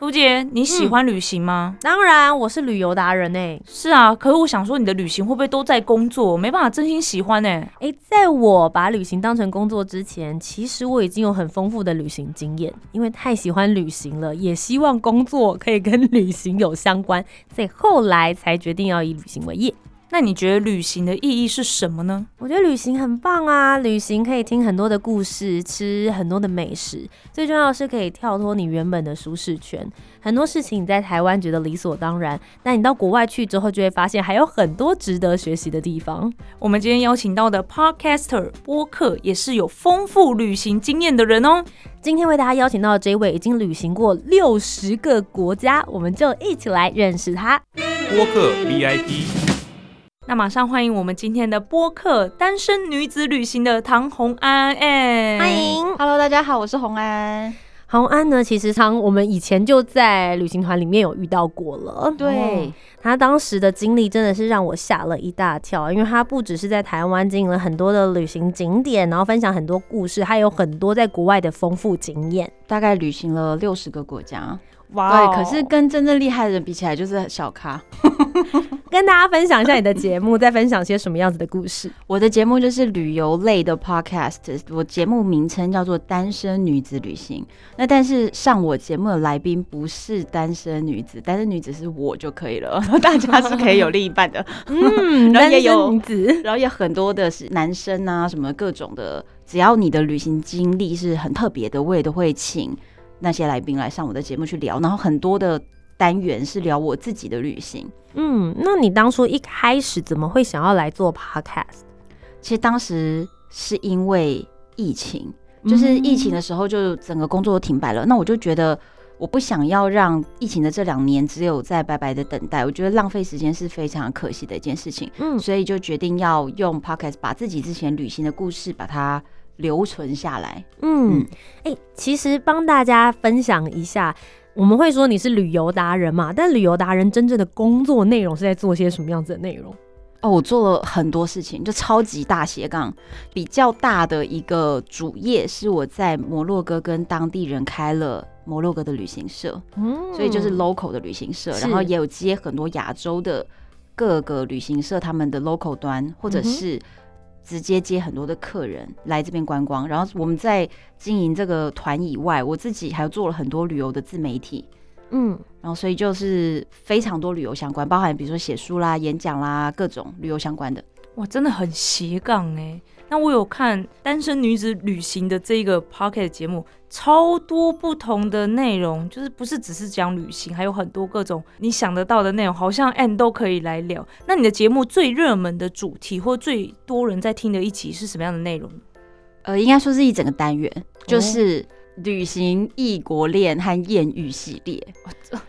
涂姐，你喜欢旅行吗？当然，我是旅游达人哎。是啊，可是我想说，你的旅行会不会都在工作，没办法真心喜欢呢？哎，在我把旅行当成工作之前，其实我已经有很丰富的旅行经验，因为太喜欢旅行了，也希望工作可以跟旅行有相关，所以后来才决定要以旅行为业。那你觉得旅行的意义是什么呢？我觉得旅行很棒啊，旅行可以听很多的故事，吃很多的美食，最重要的是可以跳脱你原本的舒适圈。很多事情你在台湾觉得理所当然，但你到国外去之后，就会发现还有很多值得学习的地方。我们今天邀请到的 Podcaster 播客也是有丰富旅行经验的人哦。今天为大家邀请到的这位已经旅行过六十个国家，我们就一起来认识他。播客 VIP，那马上欢迎我们今天的播客单身女子旅行的唐红安，哎、欢迎 Hello，大家好，我是红安。红安呢，其实常我们以前就在旅行团里面有遇到过了。对，他当时的经历真的是让我吓了一大跳，因为他不只是在台湾经营了很多的旅行景点，然后分享很多故事，还有很多在国外的丰富经验。大概旅行了六十个国家。哇哦对，可是跟真正厉害的人比起来，就是小咖。跟大家分享一下你的节目，在分享些什么样子的故事？我的节目就是旅游类的 podcast，我节目名称叫做《单身女子旅行》。那但是上我节目的来宾不是单身女子，单身女子是我就可以了，大家是可以有另一半的。嗯，然后也有女子，然后也很多的是男生啊，什么各种的，只要你的旅行经历是很特别的，我也都会请那些来宾来上我的节目去聊。然后很多的单元是聊我自己的旅行。嗯，那你当初一开始怎么会想要来做 podcast？其实当时是因为疫情，就是疫情的时候，就整个工作都停摆了。那我就觉得。我不想要让疫情的这两年只有在白白的等待，我觉得浪费时间是非常可惜的一件事情。嗯所以就决定要用 podcast 把自己之前旅行的故事把它留存下来。嗯嗯，哎、其实帮大家分享一下，我们会说你是旅游达人嘛，但旅游达人真正的工作内容是在做些什么样子的内容？哦，我做了很多事情，就超级大斜杠。比较大的一个主业是我在摩洛哥跟当地人开了摩洛哥的旅行社，嗯所以就是 local 的旅行社，然后也有接很多亚洲的各个旅行社他们的 local 端，或者是直接接很多的客人来这边观光。然后我们在经营这个团以外，我自己还做了很多旅游的自媒体。嗯，然后，所以就是非常多旅游相关，包含比如说写书啦、演讲啦，各种旅游相关的。哇，真的很斜杠哎。那我有看单身女子旅行的这个 Pocket 节目，超多不同的内容，就是不是只是讲旅行，还有很多各种你想得到的内容，好像 N 都可以来聊。那你的节目最热门的主题或最多人在听的一集是什么样的内容？呃，应该说是一整个单元，就是旅行、异国恋和艳遇系列。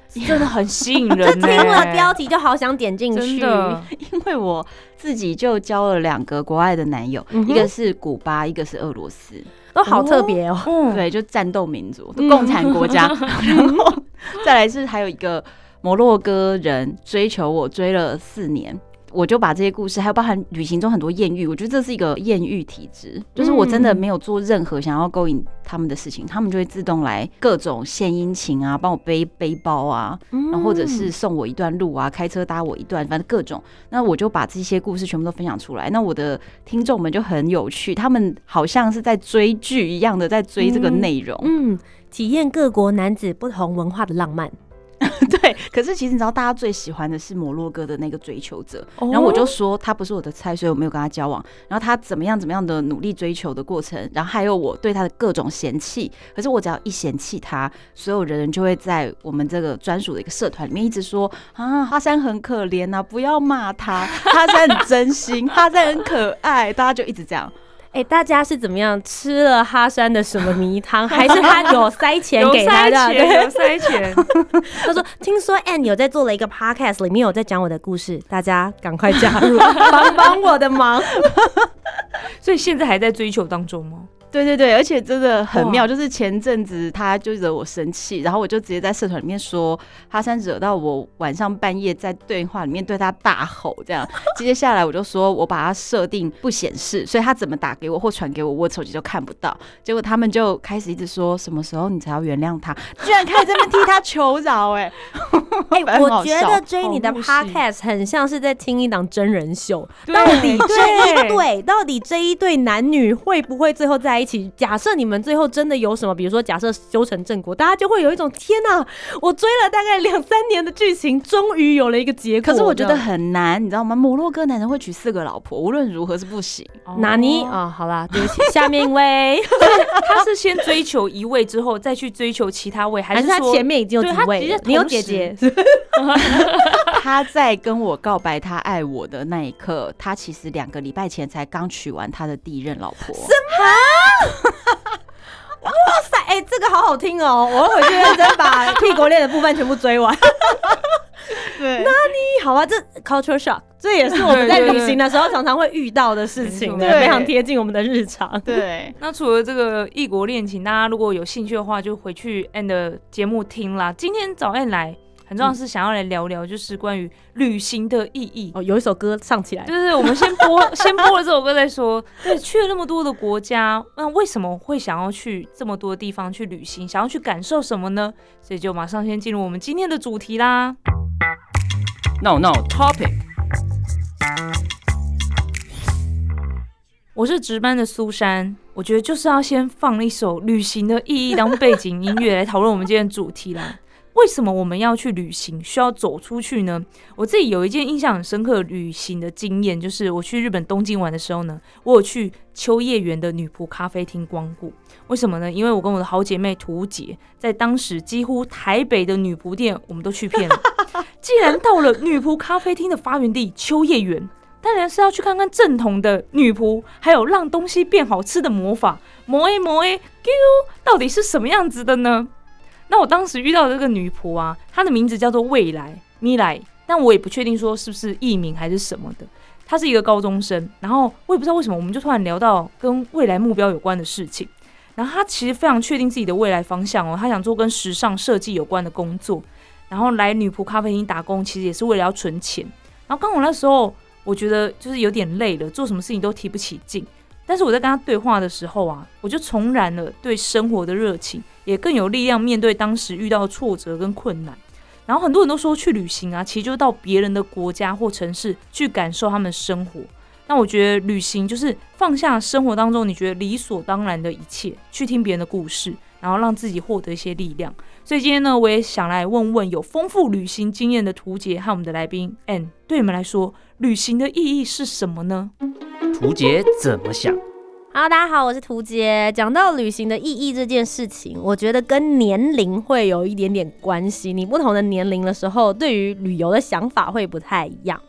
真的很吸引这人呢。听了标题就好想点进去。因为我自己就交了两个国外的男友，嗯一个是古巴，一个是俄罗斯。都好特别哦。嗯，对，就战斗民族，共产国家。然后再来是还有一个摩洛哥人追求我，追了四年。我就把这些故事，还有包含旅行中很多艳遇，我觉得这是一个艳遇体质，就是我真的没有做任何想要勾引他们的事情，他们就会自动来各种献殷勤啊，帮我背背包啊，然后或者是送我一段路啊，开车搭我一段，反正各种。那我就把这些故事全部都分享出来。那我的听众们就很有趣，他们好像是在追剧一样的在追这个内容。嗯，体验各国男子不同文化的浪漫。对，可是其实你知道，大家最喜欢的是摩洛哥的那个追求者，哦然后我就说他不是我的菜，所以我没有跟他交往。然后他怎么样怎么样的努力追求的过程，然后还有我对他的各种嫌弃。可是我只要一嫌弃他，所有人就会在我们这个专属的一个社团里面一直说啊，哈山很可怜呐、不要骂他，哈山很真心，哈山很可爱，大家就一直这样。哎、大家是怎么样吃了哈山的什么迷汤，还是他有塞钱有给他的？对 有塞钱，他说：“听说 Anne 有在做了一个 podcast，里面有在讲我的故事，大家赶快加入，帮帮我的忙。所以现在还在追求当中吗？对对对，而且真的很妙，就是前阵子他就惹我生气，然后我就直接在社团里面说哈山惹到我晚上半夜在对话里面对他大吼，这样。接下来我就说我把他设定不显示，所以他怎么打给我或传给我，我手机就看不到。结果他们就开始一直说什么时候你才要原谅他，居然开始这边替他求饶、哎，我觉得追你的 podcast 很像是在听一档真人秀，到底这一对对，到底这一对男女会不会最后在一起？假设你们最后真的有什么，比如说假设修成正果，大家就会有一种天哪、我追了大概两三年的剧情，终于有了一个结果。可是我觉得很难，你知道吗？摩洛哥男人会娶四个老婆，无论如何是不行。纳尼哦啊、好啦，对不起，下面一位，他是先追求一位之后再去追求其他位，还还是他前面已经有几位了？你有姐姐，他在跟我告白他爱我的那一刻，他其实两个礼拜前才刚娶完他的第一任老婆。塞，哎、这个好好听哦！我要回去认真把屁国恋的部分全部追完。对，那你好啊，这 culture shock，这也是我们在对对旅行的时候常常会遇到的事情的，没错非常贴近我们的日常。对，那除了这个异国恋情，大家如果有兴趣的话，就回去 Anne 的节目听啦。今天找 Anne 来，很重要是想要来聊聊，就是关于旅行的意义。哦，有一首歌唱起来，就是我们先播，先播了这首歌再说。对，去了那么多的国家，那为什么会想要去这么多地方去旅行？想要去感受什么呢？所以就马上先进入我们今天的主题啦。No No Topic，我是值班的苏珊，我觉得就是要先放一首旅行的意义当背景音乐来讨论我们今天的主题啦。为什么我们要去旅行，需要走出去呢？我自己有一件印象很深刻的旅行的经验，就是我去日本东京玩的时候呢，我有去秋叶原的女仆咖啡厅光顾。为什么呢？因为我跟我的好姐妹图姐，在当时几乎台北的女仆店我们都去遍了。既然到了女仆咖啡厅的发源地秋叶原，当然是要去看看正统的女仆，还有让东西变好吃的魔法，魔 A 磨 A，啾，到底是什么样子的呢？那我当时遇到的这个女仆啊，她的名字叫做未来米来，但我也不确定说是不是艺名还是什么的。她是一个高中生，然后我也不知道为什么，我们就突然聊到跟未来目标有关的事情。然后她其实非常确定自己的未来方向哦，她想做跟时尚设计有关的工作。然后来女仆咖啡厅打工，其实也是为了要存钱。然后刚好那时候，我觉得就是有点累了，做什么事情都提不起劲。但是我在跟他对话的时候啊，我就重燃了对生活的热情，也更有力量面对当时遇到的挫折跟困难。然后很多人都说去旅行啊，其实就到别人的国家或城市去感受他们的生活。那我觉得旅行就是放下生活当中你觉得理所当然的一切，去听别人的故事，然后让自己获得一些力量。所以今天呢，我也想来问问有丰富旅行经验的图杰和我们的来宾 Ann，对你们来说，旅行的意义是什么呢？图杰怎么想？Hello，大家好，我是图杰。讲到旅行的意义这件事情，我觉得跟年龄会有一点点关系。你不同的年龄的时候，对于旅游的想法会不太一样。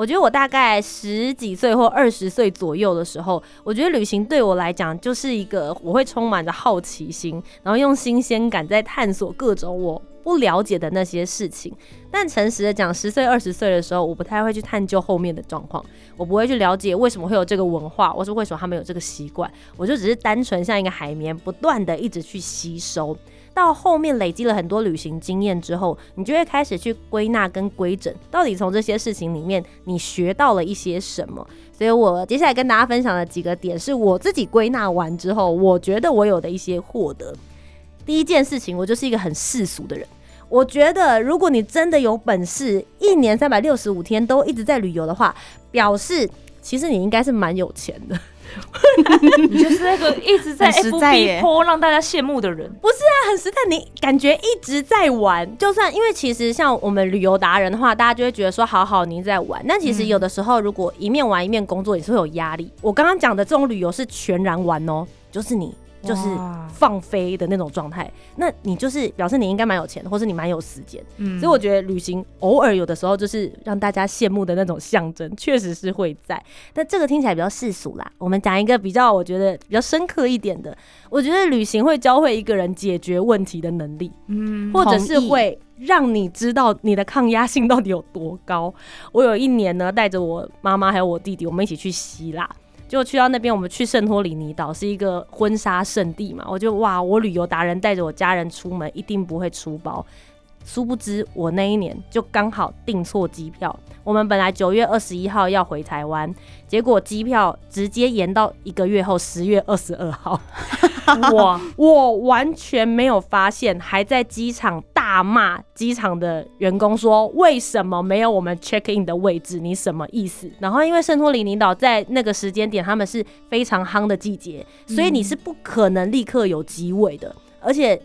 我觉得我大概十几岁或二十岁左右的时候，我觉得旅行对我来讲就是一个我会充满着好奇心，然后用新鲜感在探索各种我不了解的那些事情。但诚实的讲，十岁、二十岁的时候，我不太会去探究后面的状况，我不会去了解为什么会有这个文化，或是为什么他们有这个习惯，我就只是单纯像一个海绵，不断的一直去吸收。到后面累积了很多旅行经验之后，你就会开始去归纳跟规整，到底从这些事情里面你学到了一些什么。所以我接下来跟大家分享的几个点，是我自己归纳完之后，我觉得我有的一些获得。第一件事情，我就是一个很世俗的人。我觉得，如果你真的有本事，一年三百六十五天都一直在旅游的话，表示其实你应该是蛮有钱的。你就是那个一直在 FB 播让大家羡慕的人。不是啊很实在，你感觉一直在玩，就算因为其实像我们旅游达人的话，大家就会觉得说好好你在玩，但其实嗯有的时候如果一面玩一面工作，也是会有压力。我刚刚讲的这种旅游是全然玩哦，就是你就是放飞的那种状态，那你就是表示你应该蛮有钱，或是你蛮有时间。嗯所以我觉得旅行偶尔有的时候就是让大家羡慕的那种象征，确实是会在。但这个听起来比较世俗啦。我们讲一个比较我觉得比较深刻一点的，我觉得旅行会教会一个人解决问题的能力，嗯或者是会让你知道你的抗压性到底有多高。我有一年呢，带着我妈妈还有我弟弟，我们一起去希腊。就去到那边，我们去圣托里尼岛是一个婚纱圣地嘛，我就哇，我旅游达人带着我家人出门一定不会出包。殊不知，我那一年就刚好订错机票。我们本来九月二十一号要回台湾，结果机票直接延到一个月后十月二十二号。我，我完全没有发现，还在机场大骂机场的员工说：“为什么没有我们 check in 的位置？你什么意思？”然后因为圣托里尼岛在那个时间点，他们是非常夯的季节，所以你是不可能立刻有机位的，而且。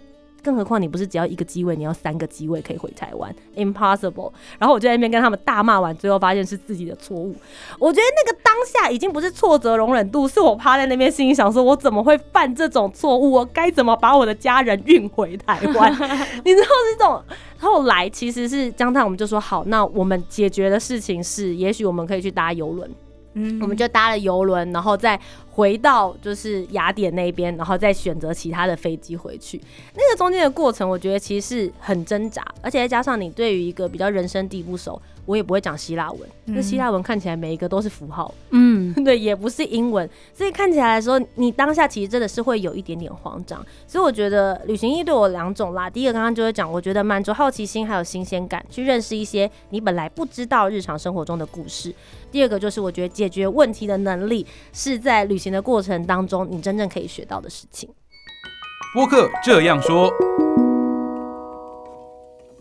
更何况你不是只要一个机位，你要三个机位可以回台湾，impossible。然后我就在那边跟他们大骂完，最后发现是自己的错误。我觉得那个当下已经不是挫折容忍度，是我趴在那边心里想说，我怎么会犯这种错误？我该怎么把我的家人运回台湾？你知道这种。后来其实是江太，我们就说好，那我们解决的事情是，也许我们可以去搭游轮。我们就搭了游轮，然后再回到就是雅典那边，然后再选择其他的飞机回去。那个中间的过程，我觉得其实是很挣扎，而且再加上你对于一个比较人生地不熟，我也不会讲希腊文，那希腊文看起来每一个都是符号，嗯，对，也不是英文，所以看起来的时候，你当下其实真的是会有一点点慌张。所以我觉得旅行意义对我两种啦，第一个刚刚就会讲，我觉得满足好奇心还有新鲜感，去认识一些你本来不知道日常生活中的故事。第二个就是我觉得解决问题的能力是在旅行的过程当中你真正可以学到的事情。播客这样说，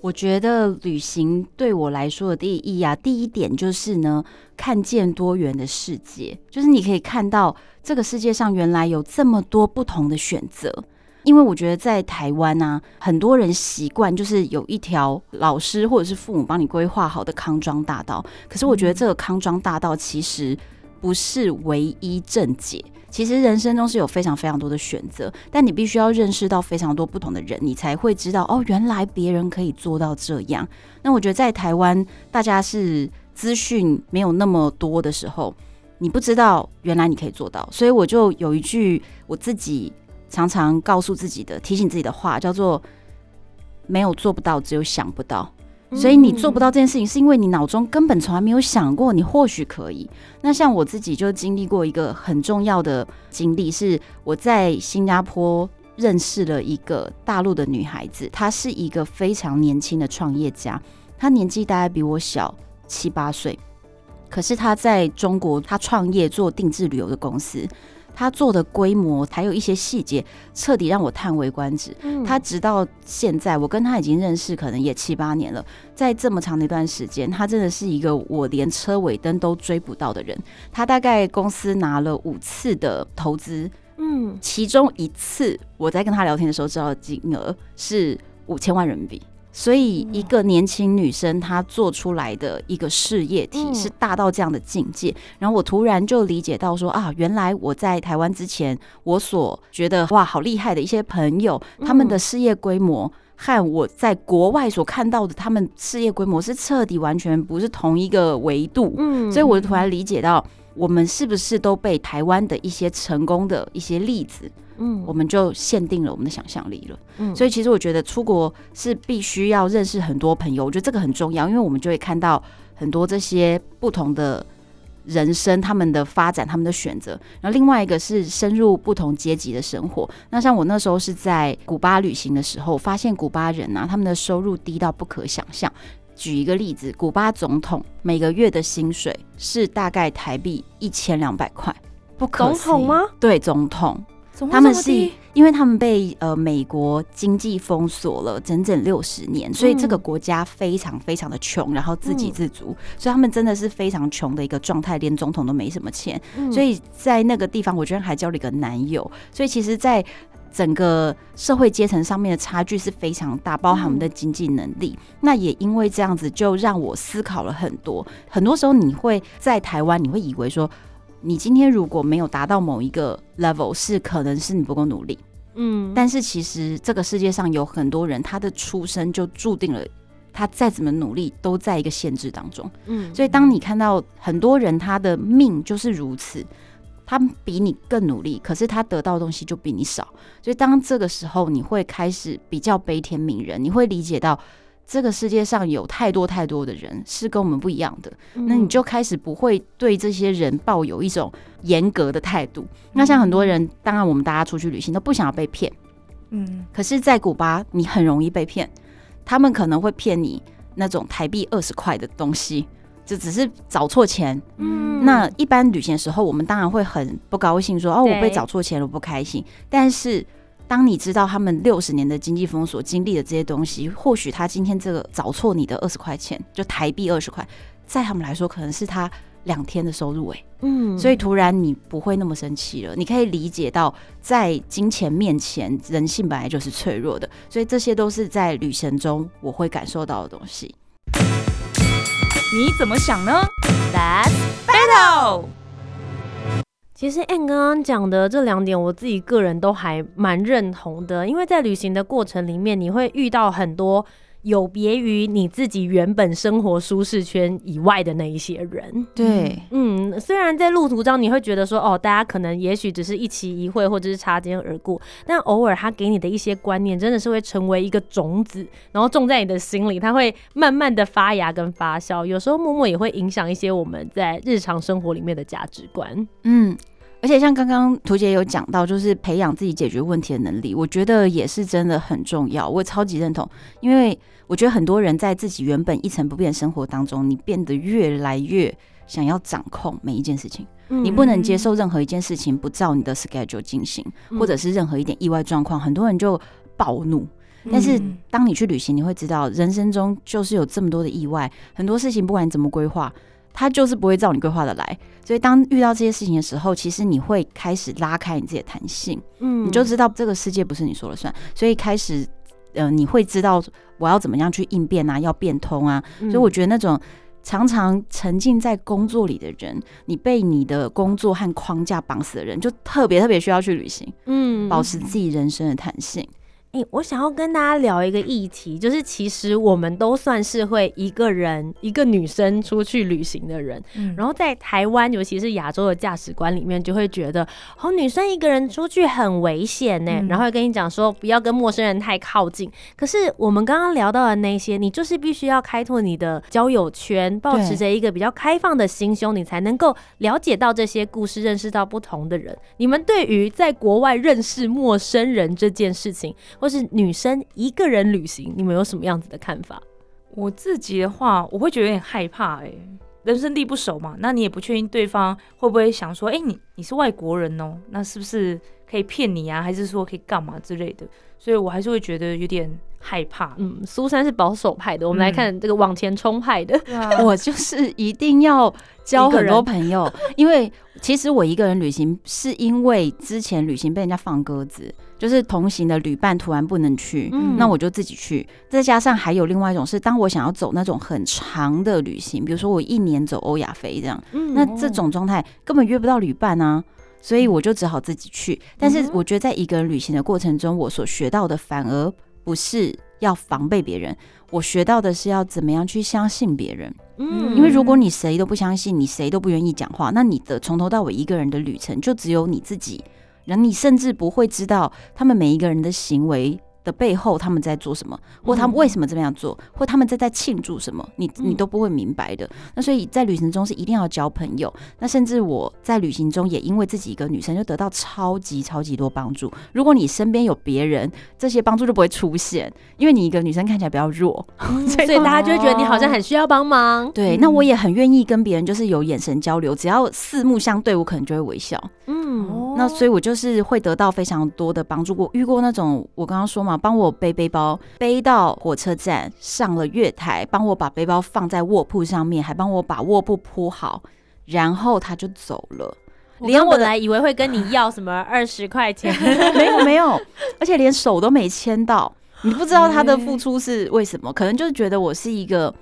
我觉得旅行对我来说的意义啊，第一点就是呢，看见多元的世界，就是你可以看到这个世界上原来有这么多不同的选择。因为我觉得在台湾啊，很多人习惯就是有一条老师或者是父母帮你规划好的康庄大道，可是我觉得这个康庄大道其实不是唯一正解。其实人生中是有非常非常多的选择，但你必须要认识到非常多不同的人，你才会知道哦，原来别人可以做到这样。那我觉得在台湾，大家是资讯没有那么多的时候，你不知道原来你可以做到，所以我就有一句我自己常常告诉自己的、提醒自己的话，叫做“没有做不到，只有想不到”。所以你做不到这件事情，是因为你脑中根本从来没有想过，你或许可以。那像我自己就经历过一个很重要的经历，是我在新加坡认识了一个大陆的女孩子，她是一个非常年轻的创业家，她年纪大概比我小七八岁，可是她在中国，她创业做定制旅游的公司。她做的规模还有一些细节，彻底让我叹为观止。嗯他直到现在，我跟他已经认识可能也七八年了，在这么长的一段时间，他真的是一个我连车尾灯都追不到的人。他大概公司拿了五次的投资，嗯其中一次我在跟他聊天的时候知道的金额是五千万人民币。所以，一个年轻女生她做出来的一个事业体嗯。是大到这样的境界，然后我突然就理解到说啊，原来我在台湾之前，我所觉得哇好厉害的一些朋友，他们的事业规模和我在国外所看到的他们事业规模是彻底完全不是同一个维度。嗯所以我就突然理解到，我们是不是都被台湾的一些成功的一些例子，嗯我们就限定了我们的想象力了。嗯所以其实我觉得出国是必须要认识很多朋友，我觉得这个很重要，因为我们就会看到很多这些不同的人生，他们的发展，他们的选择。然后另外一个是深入不同阶级的生活。那像我那时候是在古巴旅行的时候，发现古巴人啊，他们的收入低到不可想象。举一个例子，古巴总统每个月的薪水是大概台币一千两百块，不可思议总统吗？对，总统。他们是因为他们被呃美国经济封锁了整整六十年，所以这个国家非常非常的穷，然后自给自足，所以他们真的是非常穷的一个状态，连总统都没什么钱，所以在那个地方，我居然还交了一个男友，所以其实，在整个社会阶层上面的差距是非常大，包含我们的经济能力。那也因为这样子，就让我思考了很多。很多时候，你会在台湾，你会以为说，你今天如果没有达到某一个 level，是可能是你不够努力。嗯，但是其实这个世界上有很多人，他的出生就注定了，他再怎么努力都在一个限制当中。嗯，所以当你看到很多人他的命就是如此。他比你更努力，可是他得到的东西就比你少，所以当这个时候，你会开始比较悲天悯人，你会理解到这个世界上有太多太多的人是跟我们不一样的，那你就开始不会对这些人抱有一种严格的态度。那像很多人，当然我们大家出去旅行都不想要被骗，嗯，可是，在古巴你很容易被骗，他们可能会骗你那种台币二十块的东西。就只是找错钱，嗯，那一般旅行的时候，我们当然会很不高兴，说哦，我被找错钱了，我不开心。但是当你知道他们六十年的经济封锁经历的这些东西，或许他今天这个找错你的二十块钱，就台币二十块，在他们来说可能是他两天的收入，哎，嗯，所以突然你不会那么生气了，你可以理解到在金钱面前，人性本来就是脆弱的，所以这些都是在旅程中我会感受到的东西。你怎么想呢？Let's battle。其实 Anne 刚刚讲的这两点，我自己个人都还蛮认同的，因为在旅行的过程里面，你会遇到很多。有别于你自己原本生活舒适圈以外的那一些人，对，嗯，虽然在路途中你会觉得说，哦，大家可能也许只是一期一会或者是擦肩而过，但偶尔他给你的一些观念，真的是会成为一个种子，然后种在你的心里，它会慢慢的发芽跟发酵，有时候默默也会影响一些我们在日常生活里面的价值观，嗯。而且像刚刚图姐有讲到，就是培养自己解决问题的能力，我觉得也是真的很重要。我超级认同，因为我觉得很多人在自己原本一成不变的生活当中，你变得越来越想要掌控每一件事情，你不能接受任何一件事情不照你的 schedule 进行，或者是任何一点意外状况，很多人就暴怒。但是当你去旅行，你会知道人生中就是有这么多的意外，很多事情不管你怎么规划。他就是不会照你规划的来，所以当遇到这些事情的时候，其实你会开始拉开你自己的弹性，嗯，你就知道这个世界不是你说了算，所以开始，呃，你会知道我要怎么样去应变啊，要变通啊，所以我觉得那种常常沉浸在工作里的人，你被你的工作和框架绑死的人，就特别特别需要去旅行，嗯，保持自己人生的弹性。哎，我想要跟大家聊一个议题，就是其实我们都算是会一个人一个女生出去旅行的人，嗯然后在台湾，尤其是亚洲的价值观里面，就会觉得哦，女生一个人出去很危险呢，然后会跟你讲说不要跟陌生人太靠近。可是我们刚刚聊到的那些，你就是必须要开拓你的交友圈，保持着一个比较开放的心胸，你才能够了解到这些故事，认识到不同的人。你们对于在国外认识陌生人这件事情？或是女生一个人旅行，你们有什么样子的看法？我自己的话，我会觉得有点害怕，哎，人生地不熟嘛，那你也不确定对方会不会想说，哎，你你是外国人哦，那是不是可以骗你啊？还是说可以干嘛之类的？所以我还是会觉得有点害怕。嗯，苏珊是保守派的，我们来看这个往前冲派的。我就是一定要交很多朋友，因为其实我一个人旅行是因为之前旅行被人家放鸽子。就是同行的旅伴突然不能去，那我就自己去。再加上还有另外一种是，当我想要走那种很长的旅行，比如说我一年走欧亚非这样，那这种状态根本约不到旅伴啊，所以我就只好自己去。但是我觉得在一个人旅行的过程中，我所学到的反而不是要防备别人，我学到的是要怎么样去相信别人。嗯，因为如果你谁都不相信，你谁都不愿意讲话，那你的从头到尾一个人的旅程就只有你自己。然后你甚至不会知道他们每一个人的行为的背后他们在做什么，或他们为什么这么样做，或他们在在庆祝什么，你你都不会明白的。那所以在旅行中是一定要交朋友。那甚至我在旅行中也因为自己一个女生就得到超级超级多帮助。如果你身边有别人，这些帮助就不会出现，因为你一个女生看起来比较弱，所以大家就会觉得你好像很需要帮忙。对，那我也很愿意跟别人就是有眼神交流，只要四目相对，我可能就会微笑。嗯，那所以我就是会得到非常多的帮助。我遇过那种我刚刚说嘛，帮我背背包背到火车站，上了月台，帮我把背包放在卧铺上面，还帮我把卧铺铺好，然后他就走了。我连本来以为会跟你要什么二十块钱，没有没有，而且连手都没牵到。你不知道他的付出是为什么，可能就是觉得我是一个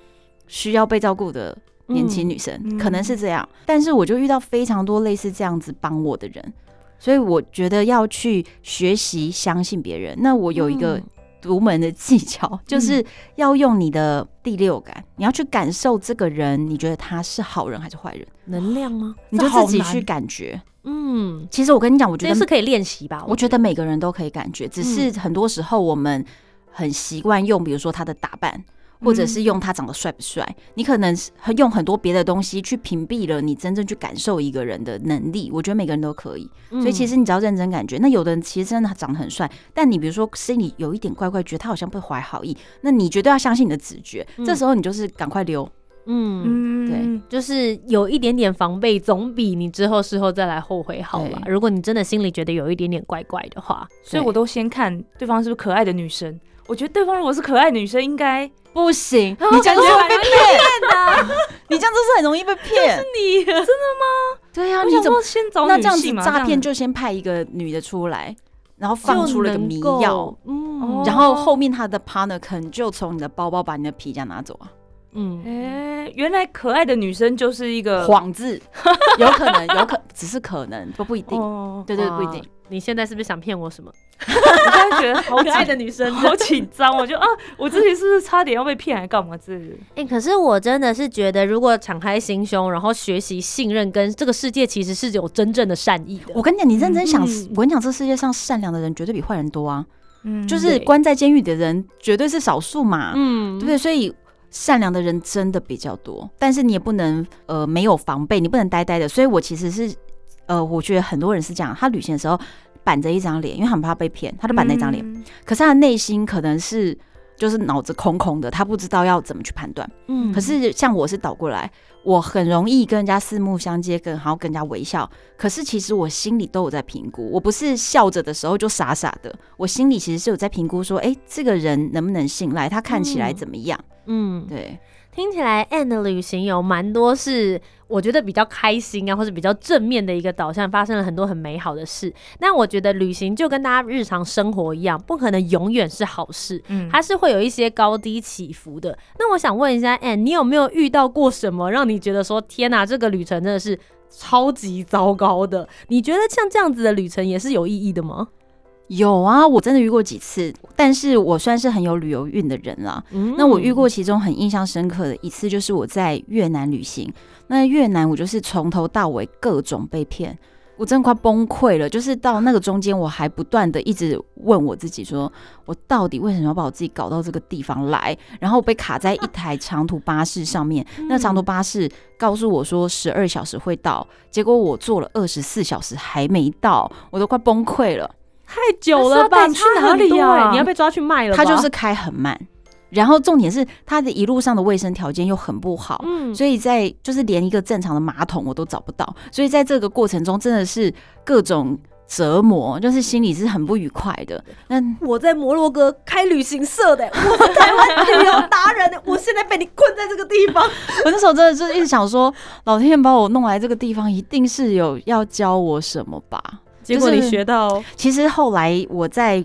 需要被照顾的年轻女生，嗯可能是这样。但是我就遇到非常多类似这样子帮我的人，所以我觉得要去学习相信别人。那我有一个嗯独门的技巧，就是要用你的第六感，你要去感受这个人，你觉得他是好人还是坏人，能量吗？你就自己去感觉。嗯，其实我跟你讲，我觉得是可以练习吧？我觉得每个人都可以感觉，只是很多时候我们很习惯用，比如说他的打扮，或者是用他长得帅不帅，你可能是用很多别的东西去屏蔽了你真正去感受一个人的能力。我觉得每个人都可以，嗯所以其实你只要认真感觉。那有的人其实真的长得很帅，但你比如说心里有一点怪怪，觉得他好像不怀好意，那你绝对要相信你的直觉。嗯这时候你就是赶快溜。嗯。对，就是有一点点防备，总比你之后事后再来后悔好吧？如果你真的心里觉得有一点点怪怪的话，所以我都先看对方是不是可爱的女生。我觉得对方如果是可爱女生，应该不行，哦 你这样就会被骗。的，你这样就是很容易被骗。是你真的吗？对啊，你怎么先找那这样子诈骗就先派一个女的出来，然后放出了一个迷药，，嗯。哦然后后面他的 partner 可能就从你的包包把你的皮夹拿走啊，嗯，哎、原来可爱的女生就是一个谎字，有可能，有可只是可能，都不一定，哦，对对，不一定。你现在是不是想骗我什么？我现在觉得好可爱的女生，好紧张，我就啊，我之前是不是差点要被骗，还干嘛之类的？哎、可是我真的是觉得，如果敞开心胸，然后学习信任，跟这个世界其实是有真正的善意的。我跟你讲，你认真想，嗯我跟你讲，这世界上善良的人绝对比坏人多啊，嗯就是关在监狱的人绝对是少数嘛，嗯对不对？所以。善良的人真的比较多，但是你也不能呃没有防备，你不能呆呆的。所以我其实是呃，我觉得很多人是这样，他旅行的时候板着一张脸，因为很怕被骗，他就板着一张脸。嗯可是他的内心可能是就是脑子空空的，他不知道要怎么去判断。嗯可是像我是倒过来，我很容易跟人家四目相接，跟然后跟人家微笑。可是其实我心里都有在评估，我不是笑着的时候就傻傻的，我心里其实是有在评估说，哎、这个人能不能信赖？他看起来嗯怎么样？嗯，对，听起来的旅行有蛮多是我觉得比较开心啊，或者比较正面的一个导向，发生了很多很美好的事。但我觉得旅行就跟大家日常生活一样，不可能永远是好事，嗯它是会有一些高低起伏的。那我想问一下 Anne，你有没有遇到过什么让你觉得说天哪、这个旅程真的是超级糟糕的？你觉得像这样子的旅程也是有意义的吗？有啊，我真的遇过几次，但是我算是很有旅游运的人啦。嗯那我遇过其中很印象深刻的一次，就是我在越南旅行。那越南我就是从头到尾各种被骗，我真的快崩溃了。就是到那个中间，我还不断的一直问我自己说，我到底为什么要把我自己搞到这个地方来？然后我被卡在一台长途巴士上面，那长途巴士告诉我说十二小时会到，结果我坐了二十四小时还没到，我都快崩溃了。太久了吧？去哪里呀你要被抓去卖了？他就是开很慢，然后重点是他的一路上的卫生条件又很不好，嗯，所以在就是连一个正常的马桶我都找不到，所以在这个过程中真的是各种折磨，就是心里是很不愉快的。那我在摩洛哥开旅行社的，我是台湾旅游达人，我现在被你困在这个地方。我那时候真的就是一直想说，老天爷把我弄来这个地方，一定是有要教我什么吧。结果你学到，其实后来我在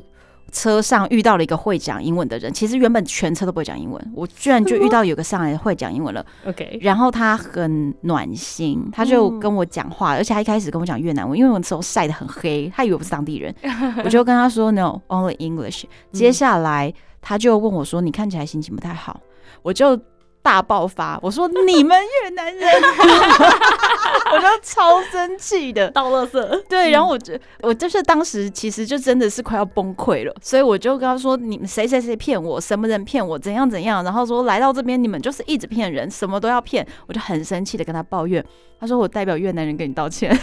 车上遇到了一个会讲英文的人，其实原本全车都不会讲英文，我居然就遇到有个上来会讲英文了。OK，然后他很暖心，他就跟我讲话，而且他一开始跟我讲越南文，因为我那时候晒得很黑，他以为我是当地人，我就跟他说 No only English。接下来他就问我说：“你看起来心情不太好。”我就大爆发，我说你们越南人，我就超生气的。倒垃圾。对，然后我就我就是当时其实就真的是快要崩溃了，所以我就跟他说：“你们谁谁谁骗我，什么人骗我，怎样怎样。”然后说来到这边你们就是一直骗人，什么都要骗，我就很生气的跟他抱怨。他说：“我代表越南人跟你道歉。”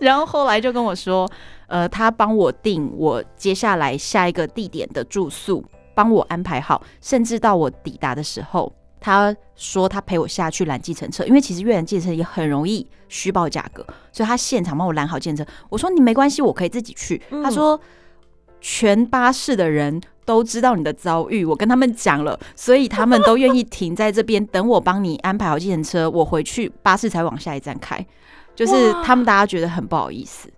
然后后来就跟我说：“呃，他帮我订我接下来下一个地点的住宿，帮我安排好，甚至到我抵达的时候。”他说他陪我下去拦计程车，因为其实越南计程车也很容易虚报价格，所以他现场帮我拦好计程车。我说你没关系，我可以自己去。嗯他说全巴士的人都知道你的遭遇，我跟他们讲了，所以他们都愿意停在这边等我帮你安排好计程车，我回去巴士才往下一站开。就是他们大家觉得很不好意思，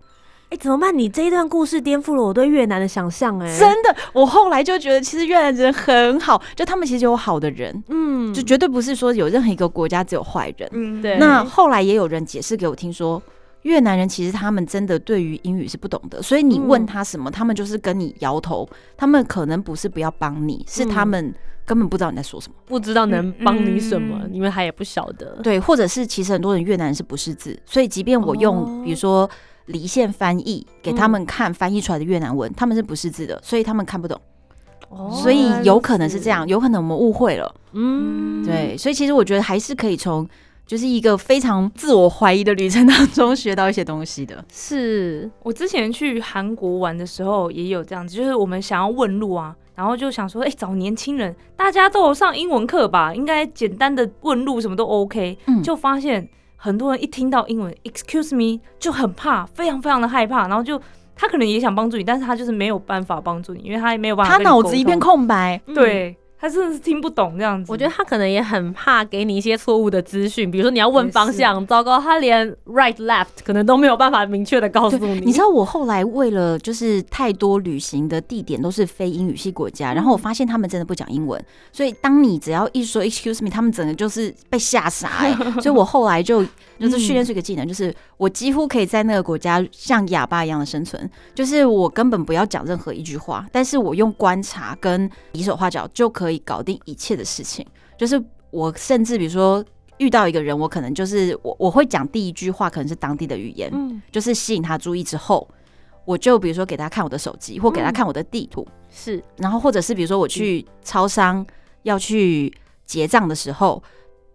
哎、怎么办？你这一段故事颠覆了我对越南的想象、哎，真的。我后来就觉得，其实越南人很好，就他们其实有好的人，嗯，就绝对不是说有任何一个国家只有坏人。嗯，对那后来也有人解释给我听说，越南人其实他们真的对于英语是不懂的，所以你问他什么，他们就是跟你摇头。他们可能不是不要帮你，是他们根本不知道你在说什么。不知道能帮你什么，嗯你们还也不晓得。对，或者是其实很多人越南人是不识字，所以即便我用、哦比如说离线翻译给他们看翻译出来的越南文，他们是不识字的，所以他们看不懂。哦所以有可能是这样，有可能我们误会了。嗯，对，所以其实我觉得还是可以从就是一个非常自我怀疑的旅程当中学到一些东西的。是，我之前去韩国玩的时候也有这样子，就是我们想要问路啊，然后就想说，哎、找年轻人，大家都有上英文课吧，应该简单的问路什么都 OK，、嗯就发现很多人一听到英文 “excuse me” 就很怕，非常非常的害怕，然后就他可能也想帮助你，但是他就是没有办法帮助你，因为他也没有办法他脑子一片空白，对他真的是听不懂这样子。我觉得他可能也很怕给你一些错误的资讯，比如说你要问方向，糟糕，他连 right left 可能都没有办法明确的告诉你。你知道我后来为了就是太多旅行的地点都是非英语系国家，然后我发现他们真的不讲英文，所以当你只要一说 excuse me，他们整个就是被吓傻、欸。所以我后来就就是训练出一个技能，就是我几乎可以在那个国家像哑巴一样的生存，就是我根本不要讲任何一句话，但是我用观察跟比手画脚就可以搞定一切的事情。就是我甚至比如说遇到一个人，我可能就是我我会讲第一句话可能是当地的语言，嗯，就是吸引他注意之后，我就比如说给他看我的手机，或给他看我的地图，是。然后或者是比如说我去超商要去结账的时候，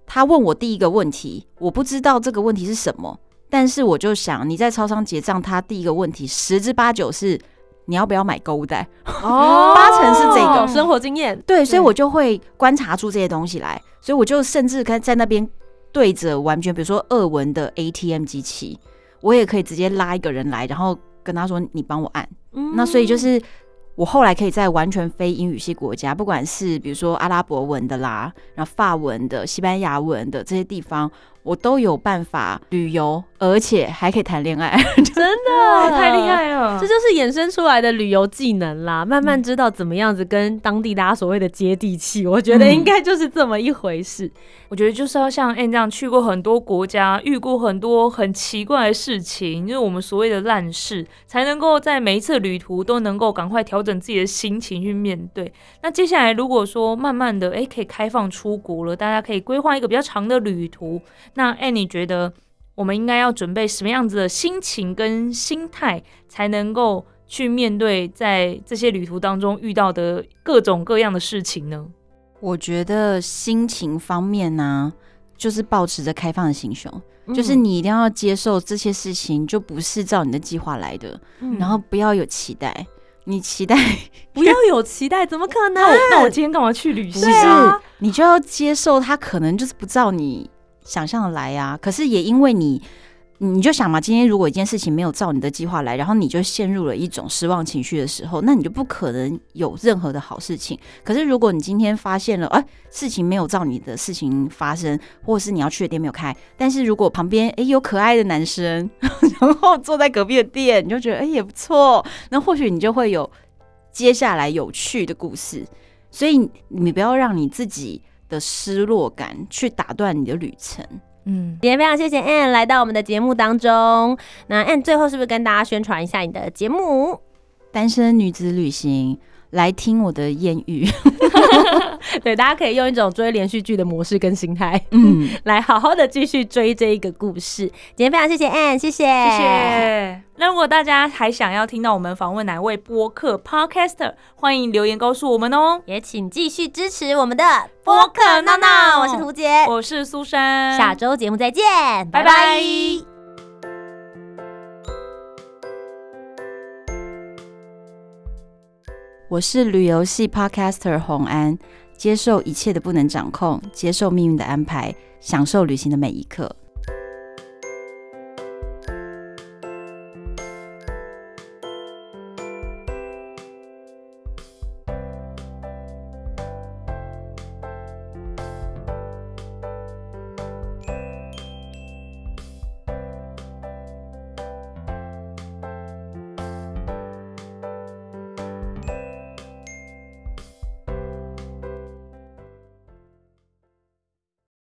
他问我第一个问题，我不知道这个问题是什么，但是我就想你在超商结账，他第一个问题十之八九是你要不要买购物袋。哦 八成是这个生活经验。对，所以我就会观察出这些东西来，所以我就甚至跟在那边对着完全比如说俄文的 ATM 机器，我也可以直接拉一个人来，然后跟他说你帮我按。嗯那所以就是我后来可以在完全非英语系国家，不管是比如说阿拉伯文的啦，然后法文的、西班牙文的这些地方，我都有办法旅游，而且还可以谈恋爱。真的太厉。害了，这就是衍生出来的旅游技能啦，慢慢知道怎么样子跟当地大家所谓的接地气，我觉得嗯应该就是这么一回事。我觉得就是要像 Anne 这样去过很多国家，遇过很多很奇怪的事情，就是我们所谓的烂事，才能够在每一次旅途都能够赶快调整自己的心情去面对。那接下来如果说慢慢的，诶可以开放出国了，大家可以规划一个比较长的旅途，那 Anne 你觉得我们应该要准备什么样子的心情跟心态，才能够去面对在这些旅途当中遇到的各种各样的事情呢？我觉得心情方面呢、就是保持着开放的心胸，就是嗯，你一定要接受这些事情就不是照你的计划来的，嗯然后不要有期待。你期待 不要有期待，怎么可能？那我那我今天干嘛去旅行？不是，啊你就要接受他可能就是不照你想象的来呀、可是也因为你，你就想嘛，今天如果一件事情没有照你的计划来，然后你就陷入了一种失望情绪的时候，那你就不可能有任何的好事情。可是如果你今天发现了，哎、事情没有照你的事情发生，或者是你要去的店没有开，但是如果旁边哎、有可爱的男生，然后坐在隔壁的店，你就觉得哎、也不错，那或许你就会有接下来有趣的故事。所以你不要让你自己的失落感去打断你的旅程。嗯，今天非常谢谢 Anne 来到我们的节目当中。那 Anne 最后是不是跟大家宣传一下你的节目？单身女子旅行来听我的艳遇。对，大家可以用一种追连续剧的模式跟心态，嗯，来好好的继续追这一个故事。今天非常谢谢 Anne，谢谢，谢谢。那如果大家还想要听到我们访问哪位播客 Podcaster，欢迎留言告诉我们哦。也请继续支持我们的播客闹闹，我是涂杰，我是苏珊，下周节目再见，拜拜。我是旅游系 Podcaster 洪安，接受一切的不能掌控，接受命运的安排，享受旅行的每一刻。